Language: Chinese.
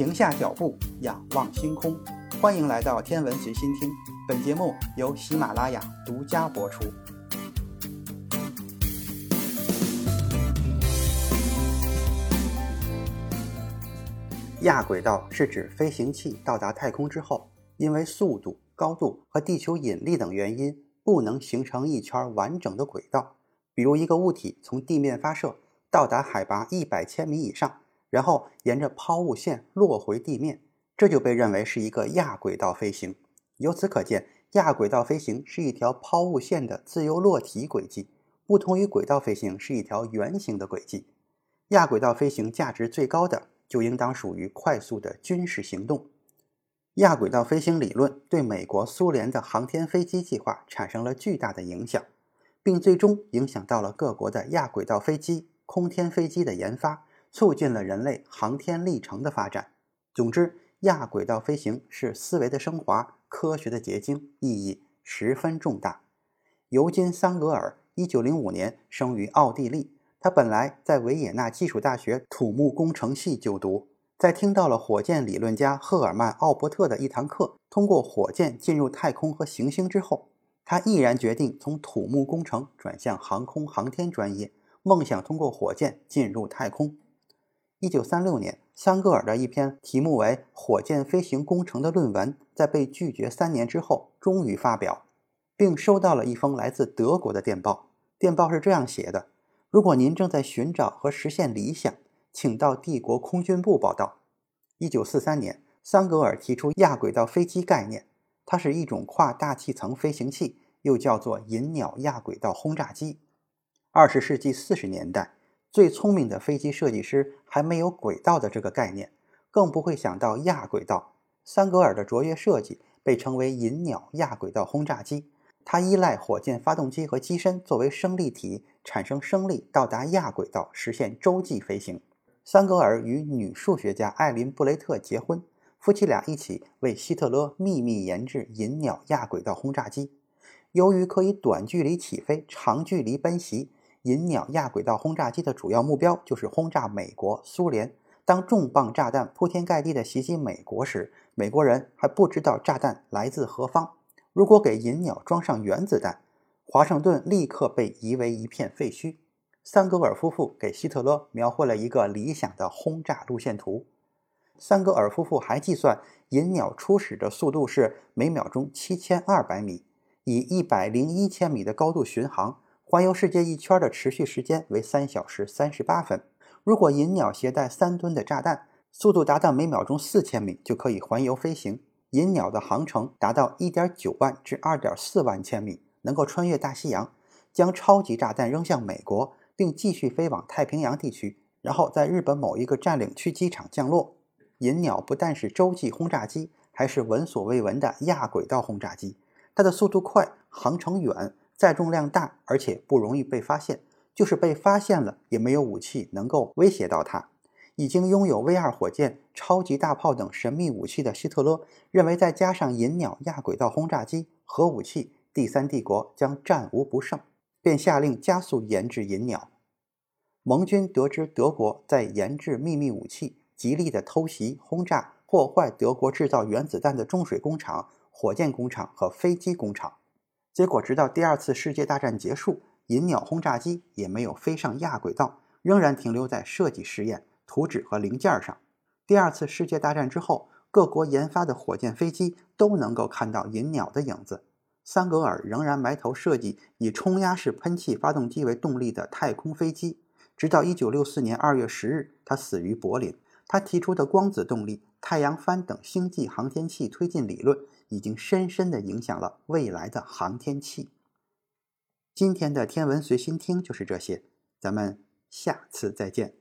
停下脚步，仰望星空。欢迎来到天文随心听，本节目由喜马拉雅独家播出。亚轨道是指飞行器到达太空之后，因为速度、高度和地球引力等原因，不能形成一圈完整的轨道。比如，一个物体从地面发射，到达海拔一百千米以上。然后沿着抛物线落回地面，这就被认为是一个亚轨道飞行。由此可见，亚轨道飞行是一条抛物线的自由落体轨迹，不同于轨道飞行是一条圆形的轨迹。亚轨道飞行价值最高的，就应当属于快速的军事行动。亚轨道飞行理论对美国、苏联的航天飞机计划产生了巨大的影响，并最终影响到了各国的亚轨道飞机、空天飞机的研发。促进了人类航天历程的发展。总之，亚轨道飞行是思维的升华，科学的结晶，意义十分重大。尤金·桑格尔，一九零五年生于奥地利。他本来在维也纳技术大学土木工程系就读，在听到了火箭理论家赫尔曼·奥伯特的一堂课，通过火箭进入太空和行星之后，他毅然决定从土木工程转向航空航天专业，梦想通过火箭进入太空。一九三六年，桑格尔的一篇题目为《火箭飞行工程》的论文，在被拒绝三年之后，终于发表，并收到了一封来自德国的电报。电报是这样写的：“如果您正在寻找和实现理想，请到帝国空军部报道。”一九四三年，桑格尔提出亚轨道飞机概念，它是一种跨大气层飞行器，又叫做银鸟亚轨道轰炸机。二十世纪四十年代。最聪明的飞机设计师还没有轨道的这个概念，更不会想到亚轨道。桑格尔的卓越设计被称为“银鸟亚轨道轰炸机”，它依赖火箭发动机和机身作为升力体产生升力，到达亚轨道实现洲际飞行。桑格尔与女数学家艾琳·布雷特结婚，夫妻俩一起为希特勒秘密研制银鸟亚轨道轰炸机。由于可以短距离起飞、长距离奔袭。银鸟亚轨道轰炸机的主要目标就是轰炸美国、苏联。当重磅炸弹铺天盖地地袭击美国时，美国人还不知道炸弹来自何方。如果给银鸟装上原子弹，华盛顿立刻被夷为一片废墟。桑格尔夫妇给希特勒描绘了一个理想的轰炸路线图。桑格尔夫妇还计算，银鸟初始的速度是每秒钟七千二百米，以一百零一千米的高度巡航。环游世界一圈的持续时间为三小时三十八分。如果银鸟携带三吨的炸弹，速度达到每秒钟四千米，就可以环游飞行。银鸟的航程达到一点九万至二点四万千米，能够穿越大西洋，将超级炸弹扔向美国，并继续飞往太平洋地区，然后在日本某一个占领区机场降落。银鸟不但是洲际轰炸机，还是闻所未闻的亚轨道轰炸机。它的速度快，航程远。载重量大，而且不容易被发现。就是被发现了，也没有武器能够威胁到它。已经拥有 V 二火箭、超级大炮等神秘武器的希特勒认为，再加上银鸟亚轨道轰炸机、核武器，第三帝国将战无不胜，便下令加速研制银鸟。盟军得知德国在研制秘密武器，极力的偷袭、轰炸、破坏德国制造原子弹的重水工厂、火箭工厂和飞机工厂。结果，直到第二次世界大战结束，银鸟轰炸机也没有飞上亚轨道，仍然停留在设计试验、图纸和零件上。第二次世界大战之后，各国研发的火箭飞机都能够看到银鸟的影子。桑格尔仍然埋头设计以冲压式喷气发动机为动力的太空飞机，直到1964年2月10日，他死于柏林。他提出的光子动力、太阳帆等星际航天器推进理论，已经深深的影响了未来的航天器。今天的天文随心听就是这些，咱们下次再见。